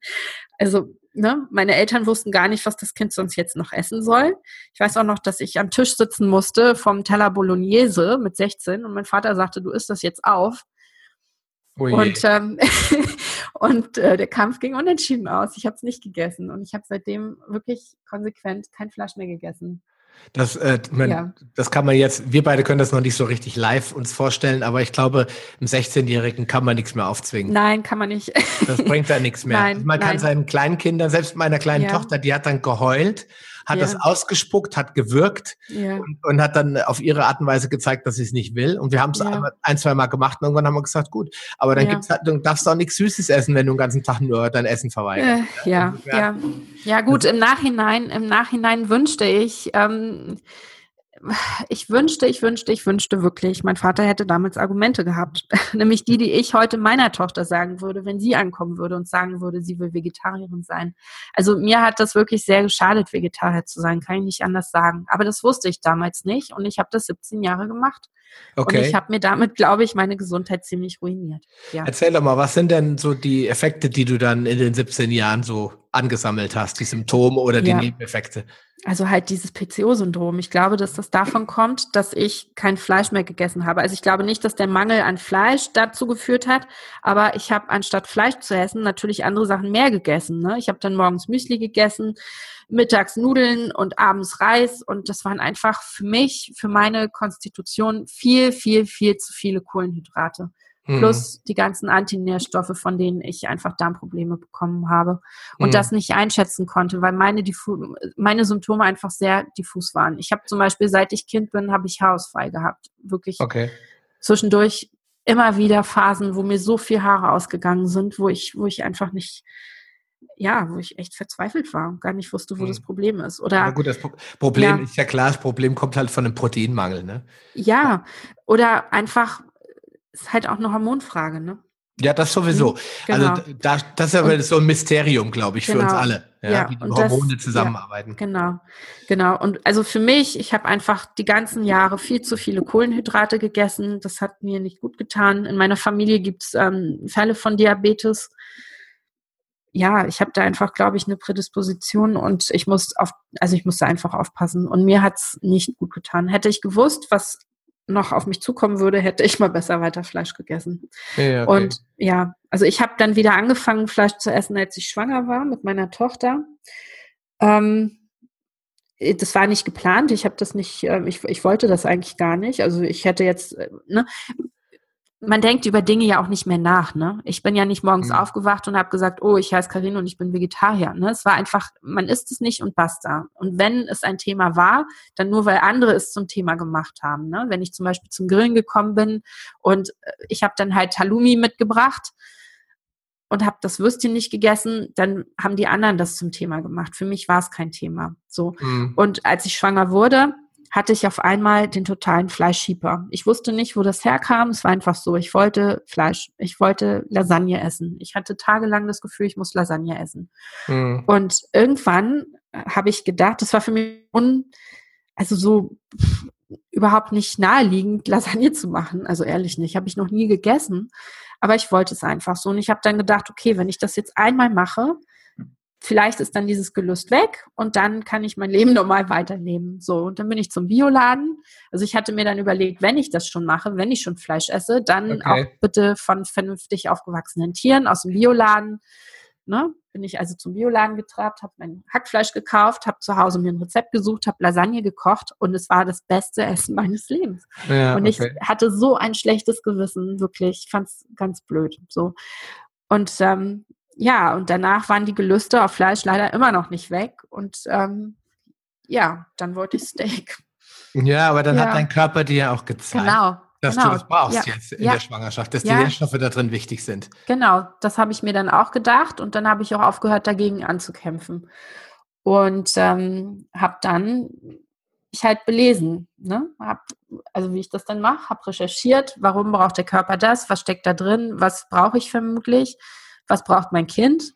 [SPEAKER 2] Also, ne, meine Eltern wussten gar nicht, was das Kind sonst jetzt noch essen soll. Ich weiß auch noch, dass ich am Tisch sitzen musste vom Teller Bolognese mit 16 und mein Vater sagte, du isst das jetzt auf. Oh und ähm, und äh, der Kampf ging unentschieden aus. Ich habe es nicht gegessen und ich habe seitdem wirklich konsequent kein Fleisch mehr gegessen.
[SPEAKER 1] Das, äh, man, ja. das kann man jetzt, wir beide können das noch nicht so richtig live uns vorstellen, aber ich glaube, einem 16-Jährigen kann man nichts mehr aufzwingen.
[SPEAKER 2] Nein, kann man nicht.
[SPEAKER 1] Das bringt da nichts mehr.
[SPEAKER 2] Nein,
[SPEAKER 1] man
[SPEAKER 2] nein.
[SPEAKER 1] kann seinen kleinen Kindern, selbst meiner kleinen ja. Tochter, die hat dann geheult, hat ja. das ausgespuckt, hat gewirkt ja. und, und, hat dann auf ihre Art und Weise gezeigt, dass sie es nicht will. Und wir haben es ja. ein, zwei Mal gemacht und irgendwann haben wir gesagt, gut, aber dann gibt's halt, du darfst auch nichts Süßes essen, wenn du den ganzen Tag nur dein Essen verweigerst.
[SPEAKER 2] Äh, ja, ja, ja. gut, im Nachhinein, im Nachhinein wünschte ich, ähm, ich wünschte, ich wünschte, ich wünschte wirklich, mein Vater hätte damals Argumente gehabt. Nämlich die, die ich heute meiner Tochter sagen würde, wenn sie ankommen würde und sagen würde, sie will Vegetarierin sein. Also mir hat das wirklich sehr geschadet, Vegetarier zu sein, kann ich nicht anders sagen. Aber das wusste ich damals nicht und ich habe das 17 Jahre gemacht. Okay. Und ich habe mir damit, glaube ich, meine Gesundheit ziemlich ruiniert. Ja.
[SPEAKER 1] Erzähl doch mal, was sind denn so die Effekte, die du dann in den 17 Jahren so angesammelt hast, die Symptome oder die ja. Nebeneffekte?
[SPEAKER 2] Also halt dieses PCO-Syndrom. Ich glaube, dass das davon kommt, dass ich kein Fleisch mehr gegessen habe. Also ich glaube nicht, dass der Mangel an Fleisch dazu geführt hat, aber ich habe anstatt Fleisch zu essen natürlich andere Sachen mehr gegessen. Ne? Ich habe dann morgens Müsli gegessen, mittags Nudeln und abends Reis und das waren einfach für mich, für meine Konstitution viel, viel, viel zu viele Kohlenhydrate plus mhm. die ganzen Antinährstoffe, von denen ich einfach Darmprobleme bekommen habe und mhm. das nicht einschätzen konnte, weil meine, Diffu meine Symptome einfach sehr diffus waren. Ich habe zum Beispiel, seit ich Kind bin, habe ich Haarausfall gehabt. Wirklich okay. zwischendurch immer wieder Phasen, wo mir so viel Haare ausgegangen sind, wo ich, wo ich einfach nicht, ja, wo ich echt verzweifelt war und gar nicht wusste, wo mhm. das Problem ist. Oder,
[SPEAKER 1] ja, gut, das Problem ja. ist ja klar, das Problem kommt halt von einem Proteinmangel, ne?
[SPEAKER 2] Ja, oder einfach ist halt auch eine Hormonfrage, ne?
[SPEAKER 1] Ja, das sowieso. Mhm, also genau. Also da, das ist aber und, so ein Mysterium, glaube ich, für genau. uns alle, ja, ja wie die Hormone das, zusammenarbeiten.
[SPEAKER 2] Ja, genau, genau. Und also für mich, ich habe einfach die ganzen Jahre viel zu viele Kohlenhydrate gegessen. Das hat mir nicht gut getan. In meiner Familie gibt es ähm, Fälle von Diabetes. Ja, ich habe da einfach, glaube ich, eine Prädisposition und ich muss auf, also ich musste einfach aufpassen. Und mir hat es nicht gut getan. Hätte ich gewusst, was noch auf mich zukommen würde, hätte ich mal besser weiter Fleisch gegessen. Ja, okay. Und ja, also ich habe dann wieder angefangen, Fleisch zu essen, als ich schwanger war mit meiner Tochter. Ähm, das war nicht geplant. Ich habe das nicht, ähm, ich, ich wollte das eigentlich gar nicht. Also ich hätte jetzt, äh, ne, man denkt über Dinge ja auch nicht mehr nach. Ne? Ich bin ja nicht morgens mhm. aufgewacht und habe gesagt, oh, ich heiße Karin und ich bin Vegetarier. Ne? Es war einfach, man isst es nicht und basta. Und wenn es ein Thema war, dann nur, weil andere es zum Thema gemacht haben. Ne? Wenn ich zum Beispiel zum Grillen gekommen bin und äh, ich habe dann halt Halloumi mitgebracht und habe das Würstchen nicht gegessen, dann haben die anderen das zum Thema gemacht. Für mich war es kein Thema. So. Mhm. Und als ich schwanger wurde, hatte ich auf einmal den totalen Fleischschieber. Ich wusste nicht, wo das herkam. Es war einfach so. Ich wollte Fleisch. Ich wollte Lasagne essen. Ich hatte tagelang das Gefühl, ich muss Lasagne essen. Mhm. Und irgendwann habe ich gedacht, das war für mich un, also so überhaupt nicht naheliegend, Lasagne zu machen. Also ehrlich nicht. Habe ich noch nie gegessen. Aber ich wollte es einfach so. Und ich habe dann gedacht, okay, wenn ich das jetzt einmal mache, vielleicht ist dann dieses Gelüst weg und dann kann ich mein Leben normal weiterleben. So, und dann bin ich zum Bioladen. Also ich hatte mir dann überlegt, wenn ich das schon mache, wenn ich schon Fleisch esse, dann okay. auch bitte von vernünftig aufgewachsenen Tieren aus dem Bioladen. Ne? Bin ich also zum Bioladen getrabt, habe mein Hackfleisch gekauft, habe zu Hause mir ein Rezept gesucht, habe Lasagne gekocht und es war das beste Essen meines Lebens. Ja, und okay. ich hatte so ein schlechtes Gewissen, wirklich, ich fand es ganz blöd. So. Und ähm, ja, und danach waren die Gelüste auf Fleisch leider immer noch nicht weg. Und ähm, ja, dann wollte ich Steak.
[SPEAKER 1] Ja, aber dann ja. hat dein Körper dir ja auch gezeigt,
[SPEAKER 2] genau,
[SPEAKER 1] dass
[SPEAKER 2] genau.
[SPEAKER 1] du das brauchst ja. jetzt in der Schwangerschaft, dass die Nährstoffe da drin wichtig sind.
[SPEAKER 2] Genau, das habe ich mir dann auch gedacht und dann habe ich auch aufgehört, dagegen anzukämpfen. Und ähm, habe dann ich halt belesen, ne? Hab, also wie ich das dann mache, habe recherchiert, warum braucht der Körper das, was steckt da drin, was brauche ich vermutlich was braucht mein Kind?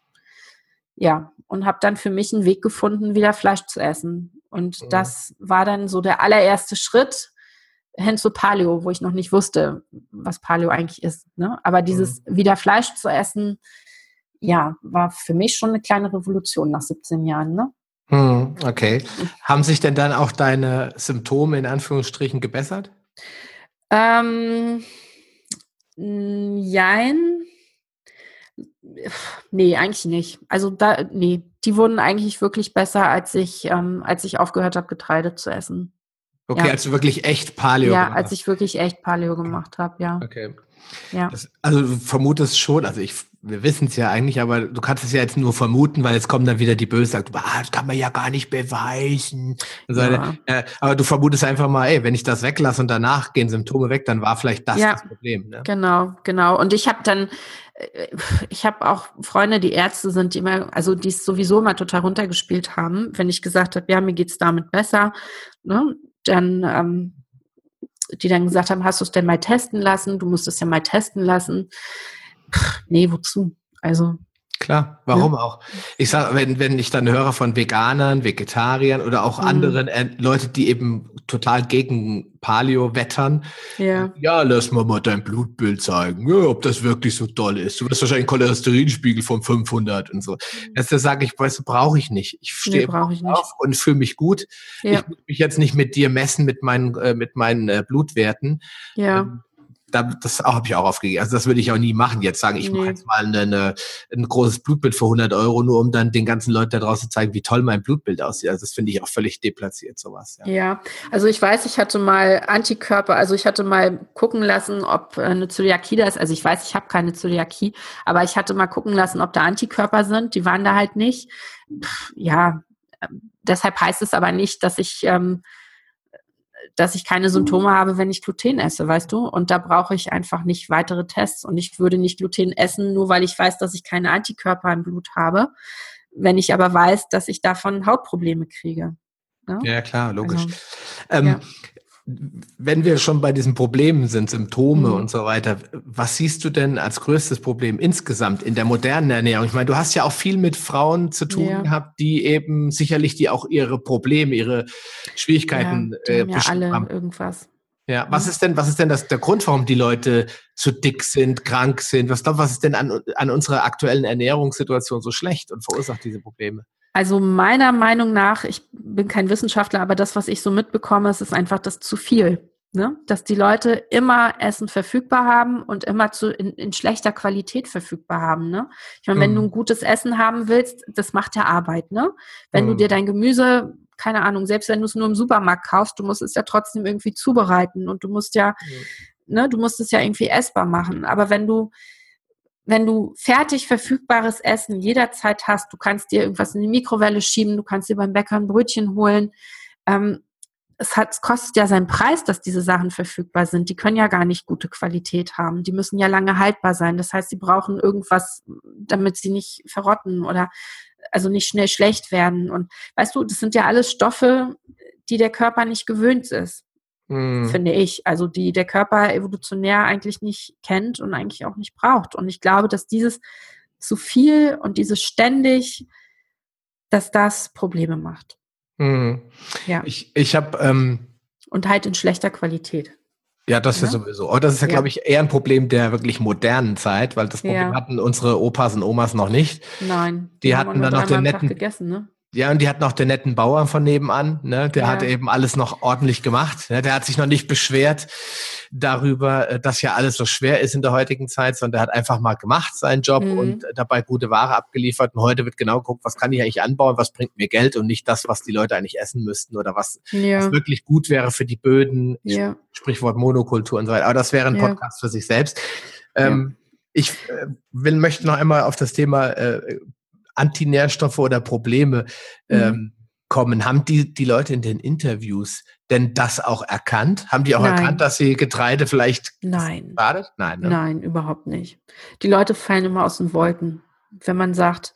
[SPEAKER 2] Ja, und habe dann für mich einen Weg gefunden, wieder Fleisch zu essen. Und mhm. das war dann so der allererste Schritt hin zu Paleo, wo ich noch nicht wusste, was Paleo eigentlich ist. Ne? Aber dieses mhm. wieder Fleisch zu essen, ja, war für mich schon eine kleine Revolution nach 17 Jahren. Ne?
[SPEAKER 1] Mhm, okay. Haben sich denn dann auch deine Symptome in Anführungsstrichen gebessert?
[SPEAKER 2] Ähm, Jein. Nee, eigentlich nicht. Also da, nee, die wurden eigentlich wirklich besser, als ich, ähm, als ich aufgehört habe, Getreide zu essen.
[SPEAKER 1] Okay, ja. als du wirklich echt Paleo
[SPEAKER 2] Ja, als ich wirklich echt Paleo gemacht habe, ja.
[SPEAKER 1] Okay. Ja. Das, also du vermutest schon, also ich, wir wissen es ja eigentlich, aber du kannst es ja jetzt nur vermuten, weil jetzt kommen dann wieder die Böse, sagt, ah, das kann man ja gar nicht beweisen. Ja. äh, aber du vermutest einfach mal, ey, wenn ich das weglasse und danach gehen Symptome weg, dann war vielleicht das ja, das Problem.
[SPEAKER 2] Ne? Genau, genau. Und ich habe dann, ich habe auch Freunde, die Ärzte sind, die immer, also die es sowieso mal total runtergespielt haben, wenn ich gesagt habe, ja, mir geht's damit besser, ne, dann ähm, die dann gesagt haben, hast du es denn mal testen lassen? Du musst es ja mal testen lassen. Pff, nee, wozu? Also
[SPEAKER 1] Klar, warum ja. auch? Ich sage, wenn, wenn ich dann höre von Veganern, Vegetariern oder auch mhm. anderen äh, Leute, die eben total gegen Paleo wettern, ja. ja, lass mal mal dein Blutbild zeigen, ja, ob das wirklich so toll ist. Du wirst wahrscheinlich einen Cholesterinspiegel von 500 und so. Mhm. Das sage ich, weißt du, brauche ich nicht. Ich stehe nee, auf und fühle mich gut. Ja. Ich muss mich jetzt nicht mit dir messen mit meinen, äh, mit meinen äh, Blutwerten. Ja. Ähm, da, das habe ich auch aufgegeben. Also das würde ich auch nie machen. Jetzt sagen, ich nee. mache jetzt mal eine, eine, ein großes Blutbild für 100 Euro, nur um dann den ganzen Leuten da draußen zu zeigen, wie toll mein Blutbild aussieht. Also das finde ich auch völlig deplatziert, sowas.
[SPEAKER 2] Ja. ja, also ich weiß, ich hatte mal Antikörper, also ich hatte mal gucken lassen, ob eine Zöliakie da ist. Also ich weiß, ich habe keine Zöliakie, aber ich hatte mal gucken lassen, ob da Antikörper sind. Die waren da halt nicht. Pff, ja, ähm, deshalb heißt es aber nicht, dass ich ähm, dass ich keine Symptome habe, wenn ich Gluten esse, weißt du? Und da brauche ich einfach nicht weitere Tests. Und ich würde nicht Gluten essen, nur weil ich weiß, dass ich keine Antikörper im Blut habe. Wenn ich aber weiß, dass ich davon Hautprobleme kriege.
[SPEAKER 1] Ja, ja klar, logisch. Also, ähm, ja wenn wir schon bei diesen Problemen sind, Symptome mhm. und so weiter, was siehst du denn als größtes Problem insgesamt in der modernen Ernährung? Ich meine, du hast ja auch viel mit Frauen zu tun ja. gehabt, die eben sicherlich die auch ihre Probleme, ihre Schwierigkeiten
[SPEAKER 2] ja, äh, haben ja alle haben. irgendwas.
[SPEAKER 1] Ja, was ist denn, was ist denn das, der Grund, warum die Leute zu dick sind, krank sind? Was, was ist denn an, an unserer aktuellen Ernährungssituation so schlecht und verursacht diese Probleme?
[SPEAKER 2] Also meiner Meinung nach, ich bin kein Wissenschaftler, aber das, was ich so mitbekomme, ist, ist einfach das zu viel. Ne? Dass die Leute immer Essen verfügbar haben und immer zu, in, in schlechter Qualität verfügbar haben. Ne? Ich meine, mhm. wenn du ein gutes Essen haben willst, das macht ja Arbeit. Ne? Wenn mhm. du dir dein Gemüse, keine Ahnung, selbst wenn du es nur im Supermarkt kaufst, du musst es ja trotzdem irgendwie zubereiten und du musst ja, mhm. ne, du musst es ja irgendwie essbar machen. Aber wenn du wenn du fertig verfügbares Essen jederzeit hast, du kannst dir irgendwas in die Mikrowelle schieben, du kannst dir beim Bäcker ein Brötchen holen. Ähm, es, hat, es kostet ja seinen Preis, dass diese Sachen verfügbar sind. Die können ja gar nicht gute Qualität haben. Die müssen ja lange haltbar sein. Das heißt, sie brauchen irgendwas, damit sie nicht verrotten oder also nicht schnell schlecht werden. Und weißt du, das sind ja alles Stoffe, die der Körper nicht gewöhnt ist mhm. finde ich. Also die der Körper evolutionär eigentlich nicht kennt und eigentlich auch nicht braucht. Und ich glaube, dass dieses zu viel und dieses ständig, dass das Probleme macht.
[SPEAKER 1] Mhm. Ja. Ich, ich habe ähm
[SPEAKER 2] und halt in schlechter Qualität.
[SPEAKER 1] Ja, das ja? ist sowieso. Oh, das ist ja, ja. glaube ich, eher ein Problem der wirklich modernen Zeit, weil das Problem ja. hatten unsere Opas und Omas noch nicht.
[SPEAKER 2] Nein.
[SPEAKER 1] Die, die hatten dann noch den netten.
[SPEAKER 2] Gegessen, ne?
[SPEAKER 1] Ja, und die hatten auch den netten Bauern von nebenan, ne? Der ja. hat eben alles noch ordentlich gemacht. Ne? Der hat sich noch nicht beschwert darüber, äh, dass ja alles so schwer ist in der heutigen Zeit, sondern der hat einfach mal gemacht seinen Job mhm. und dabei gute Ware abgeliefert. Und heute wird genau geguckt, was kann ich eigentlich anbauen, was bringt mir Geld und nicht das, was die Leute eigentlich essen müssten oder was, ja. was wirklich gut wäre für die Böden. Ja. Sprichwort Monokultur und so weiter. Aber das wäre ein Podcast für sich selbst. Ähm, ich äh, will, möchte noch einmal auf das Thema äh, Antinährstoffe oder Probleme mhm. ähm, kommen. Haben die, die Leute in den Interviews denn das auch erkannt? Haben die auch Nein. erkannt, dass sie Getreide vielleicht
[SPEAKER 2] Nein.
[SPEAKER 1] badet? Nein,
[SPEAKER 2] ne? Nein, überhaupt nicht. Die Leute fallen immer aus den Wolken. Wenn man sagt,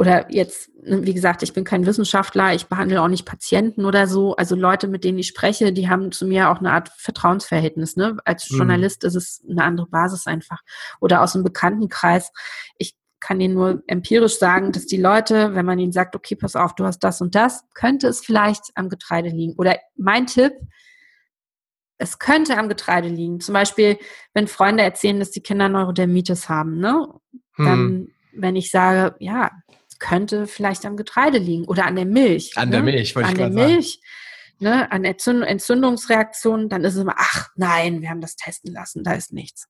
[SPEAKER 2] oder jetzt, ne, wie gesagt, ich bin kein Wissenschaftler, ich behandle auch nicht Patienten oder so. Also Leute, mit denen ich spreche, die haben zu mir auch eine Art Vertrauensverhältnis. Ne? Als mhm. Journalist mhm. ist es eine andere Basis einfach. Oder aus dem Bekanntenkreis. Ich kann Ihnen nur empirisch sagen, dass die Leute, wenn man ihnen sagt, okay, pass auf, du hast das und das, könnte es vielleicht am Getreide liegen. Oder mein Tipp, es könnte am Getreide liegen. Zum Beispiel, wenn Freunde erzählen, dass die Kinder Neurodermitis haben, ne? Dann, hm. wenn ich sage, ja, könnte vielleicht am Getreide liegen oder an der Milch.
[SPEAKER 1] An ne? der Milch,
[SPEAKER 2] wollte
[SPEAKER 1] an
[SPEAKER 2] ich An der Milch, sagen. ne? An Entzündungsreaktionen, dann ist es immer, ach nein, wir haben das testen lassen, da ist nichts.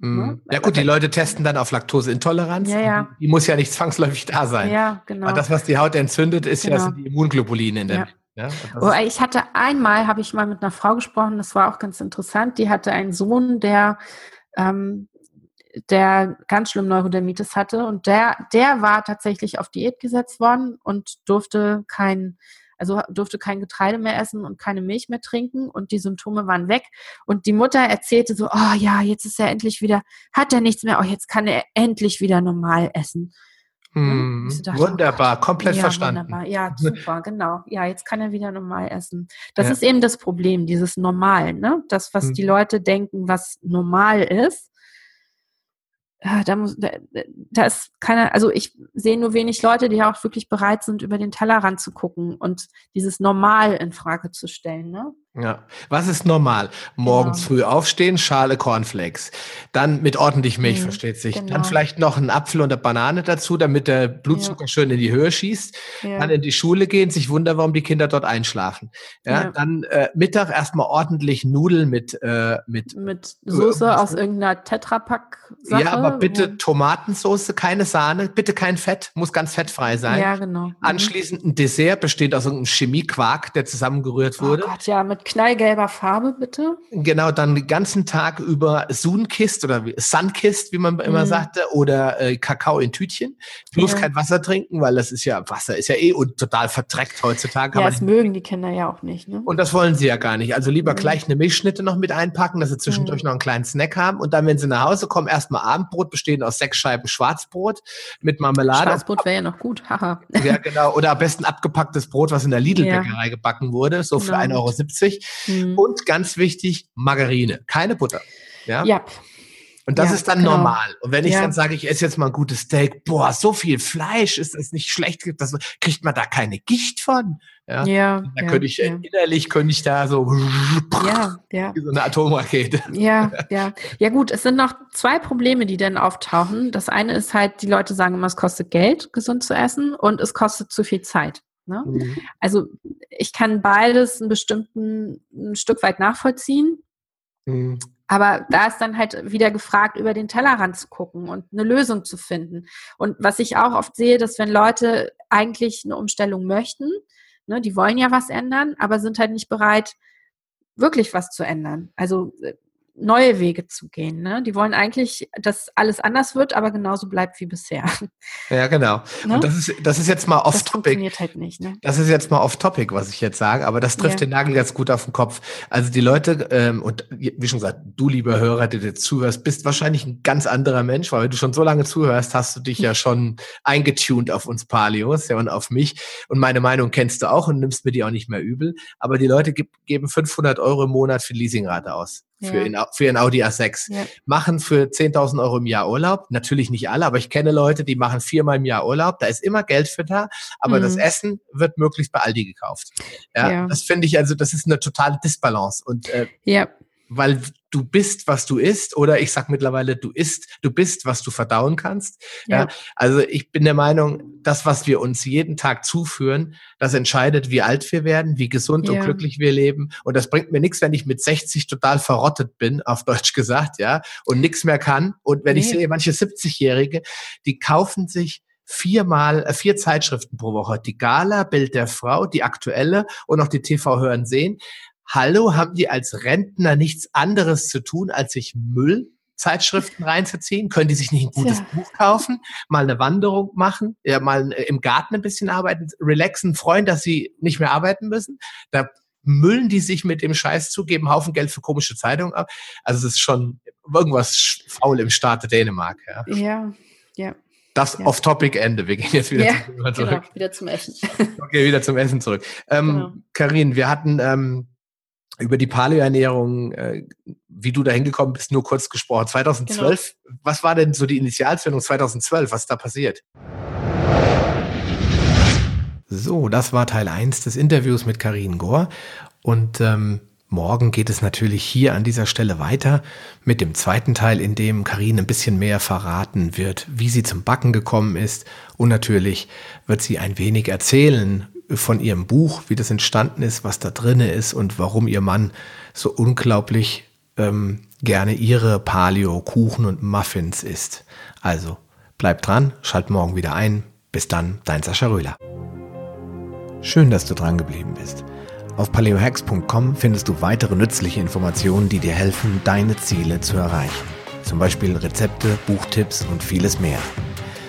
[SPEAKER 1] Ne? Ja gut, die Leute testen dann auf Laktoseintoleranz.
[SPEAKER 2] Ja, ja.
[SPEAKER 1] Die, muss ja nicht zwangsläufig da sein.
[SPEAKER 2] Ja, genau.
[SPEAKER 1] Aber das, was die Haut entzündet, ist genau. ja sind die Immunglobuline in der
[SPEAKER 2] ja. Ja, oh, ich hatte einmal, habe ich mal mit einer Frau gesprochen, das war auch ganz interessant. Die hatte einen Sohn, der, ähm, der ganz schlimm Neurodermitis hatte und der, der war tatsächlich auf Diät gesetzt worden und durfte kein, also durfte kein Getreide mehr essen und keine Milch mehr trinken und die Symptome waren weg. Und die Mutter erzählte so, oh ja, jetzt ist er endlich wieder, hat er nichts mehr, oh, jetzt kann er endlich wieder normal essen.
[SPEAKER 1] Hm, dachte, wunderbar, oh komplett ja, verstanden. Wunderbar.
[SPEAKER 2] Ja, super, genau. Ja, jetzt kann er wieder normal essen. Das ja. ist eben das Problem, dieses Normal, ne? Das, was hm. die Leute denken, was normal ist. Da, muss, da, da ist keiner, also ich sehe nur wenig Leute, die auch wirklich bereit sind, über den Tellerrand zu gucken und dieses Normal in Frage zu stellen. Ne?
[SPEAKER 1] Ja, was ist normal? Morgens genau. früh aufstehen, Schale Cornflakes. Dann mit ordentlich Milch, mhm, versteht sich. Genau. Dann vielleicht noch einen Apfel und eine Banane dazu, damit der Blutzucker ja. schön in die Höhe schießt. Ja. Dann in die Schule gehen, sich wundern, warum die Kinder dort einschlafen. Ja, ja. dann äh, Mittag erstmal ordentlich Nudeln mit äh, mit
[SPEAKER 2] mit Soße äh, aus irgendeiner Tetrapack.
[SPEAKER 1] Ja, aber bitte Tomatensoße, keine Sahne, bitte kein Fett, muss ganz fettfrei sein.
[SPEAKER 2] Ja, genau. Mhm.
[SPEAKER 1] Anschließend ein Dessert besteht aus irgendeinem Chemiequark, der zusammengerührt wurde.
[SPEAKER 2] Oh Gott, ja, mit knallgelber Farbe, bitte.
[SPEAKER 1] Genau, dann den ganzen Tag über Sunkist oder Sunkist, wie man immer mm. sagte, oder äh, Kakao in Tütchen. Bloß ja. kein Wasser trinken, weil das ist ja, Wasser ist ja eh total verdreckt heutzutage.
[SPEAKER 2] Ja, das mögen die Kinder ja auch nicht. Ne?
[SPEAKER 1] Und das wollen sie ja gar nicht. Also lieber mm. gleich eine Milchschnitte noch mit einpacken, dass sie zwischendurch mm. noch einen kleinen Snack haben. Und dann, wenn sie nach Hause kommen, erstmal Abendbrot bestehen aus sechs Scheiben Schwarzbrot mit Marmelade.
[SPEAKER 2] Schwarzbrot wäre ja noch gut, haha.
[SPEAKER 1] ja, genau. Oder am besten abgepacktes Brot, was in der Lidl-Bäckerei ja. gebacken wurde, so für genau. 1,70 Euro. Mhm. Und ganz wichtig, Margarine, keine Butter. Ja.
[SPEAKER 2] ja.
[SPEAKER 1] Und das ja, ist dann genau. normal. Und wenn ich ja. dann sage, ich esse jetzt mal ein gutes Steak, boah, so viel Fleisch, ist das nicht schlecht, das, kriegt man da keine Gicht von. Ja,
[SPEAKER 2] ja
[SPEAKER 1] da könnte ich innerlich könnte ich da so wie so eine Atomrakete.
[SPEAKER 2] Ja, ja. Ja gut, es sind noch zwei Probleme, die dann auftauchen. Das eine ist halt, die Leute sagen immer, es kostet Geld, gesund zu essen und es kostet zu viel Zeit. Ne? Mhm. Also ich kann beides ein bestimmten ein Stück weit nachvollziehen. Mhm. Aber da ist dann halt wieder gefragt, über den Tellerrand zu gucken und eine Lösung zu finden. Und was ich auch oft sehe, dass wenn Leute eigentlich eine Umstellung möchten, ne, die wollen ja was ändern, aber sind halt nicht bereit, wirklich was zu ändern. Also äh, neue Wege zu gehen. Ne? Die wollen eigentlich, dass alles anders wird, aber genauso bleibt wie bisher.
[SPEAKER 1] Ja, genau. Ne? Und das ist, das ist jetzt mal off-topic. Das
[SPEAKER 2] funktioniert halt nicht. Ne?
[SPEAKER 1] Das ist jetzt mal off-topic, was ich jetzt sage, aber das trifft ja. den Nagel ganz gut auf den Kopf. Also die Leute, ähm, und wie schon gesagt, du, lieber Hörer, der dir zuhörst, bist wahrscheinlich ein ganz anderer Mensch, weil du schon so lange zuhörst, hast du dich ja schon eingetuned auf uns Palios ja, und auf mich. Und meine Meinung kennst du auch und nimmst mir die auch nicht mehr übel. Aber die Leute geben 500 Euro im Monat für Leasingrate aus für, ja. für ein Audi A6. Ja. Machen für 10.000 Euro im Jahr Urlaub. Natürlich nicht alle, aber ich kenne Leute, die machen viermal im Jahr Urlaub. Da ist immer Geld für da, aber mhm. das Essen wird möglichst bei Aldi gekauft. Ja, ja. das finde ich also, das ist eine totale Disbalance. Und äh,
[SPEAKER 2] ja
[SPEAKER 1] weil du bist, was du isst, oder ich sag mittlerweile, du isst, du bist, was du verdauen kannst. Ja. ja. Also ich bin der Meinung, das, was wir uns jeden Tag zuführen, das entscheidet, wie alt wir werden, wie gesund ja. und glücklich wir leben. Und das bringt mir nichts, wenn ich mit 60 total verrottet bin, auf Deutsch gesagt, ja, und nichts mehr kann. Und wenn nee. ich sehe, manche 70-Jährige, die kaufen sich viermal, äh, vier Zeitschriften pro Woche. Die Gala, Bild der Frau, die aktuelle und auch die TV hören sehen. Hallo, haben die als Rentner nichts anderes zu tun, als sich Müllzeitschriften reinzuziehen? Können die sich nicht ein gutes Tja. Buch kaufen, mal eine Wanderung machen, ja, mal äh, im Garten ein bisschen arbeiten, relaxen, freuen, dass sie nicht mehr arbeiten müssen? Da müllen die sich mit dem Scheiß zu, geben Haufen Geld für komische Zeitungen ab. Also es ist schon irgendwas faul im Staate Dänemark.
[SPEAKER 2] Ja, ja. ja.
[SPEAKER 1] Das ja. Off-Topic-Ende. Wir gehen jetzt wieder,
[SPEAKER 2] ja, zum, genau, zurück. Genau, wieder zum Essen.
[SPEAKER 1] okay, wieder zum Essen zurück. Ähm, genau. Karin, wir hatten ähm, über die Paleo-Ernährung, äh, wie du da hingekommen bist, nur kurz gesprochen. 2012, genau. was war denn so die Initialzündung 2012? Was ist da passiert? So, das war Teil 1 des Interviews mit Karin Gore. Und ähm, morgen geht es natürlich hier an dieser Stelle weiter mit dem zweiten Teil, in dem Karin ein bisschen mehr verraten wird, wie sie zum Backen gekommen ist. Und natürlich wird sie ein wenig erzählen von ihrem Buch, wie das entstanden ist, was da drinne ist und warum ihr Mann so unglaublich
[SPEAKER 3] ähm, gerne ihre Paleo-Kuchen und Muffins isst. Also bleib dran, schalt morgen wieder ein. Bis dann, dein Sascha Röhler. Schön, dass du dran geblieben bist. Auf paleohacks.com findest du weitere nützliche Informationen, die dir helfen, deine Ziele zu erreichen. Zum Beispiel Rezepte, Buchtipps und vieles mehr.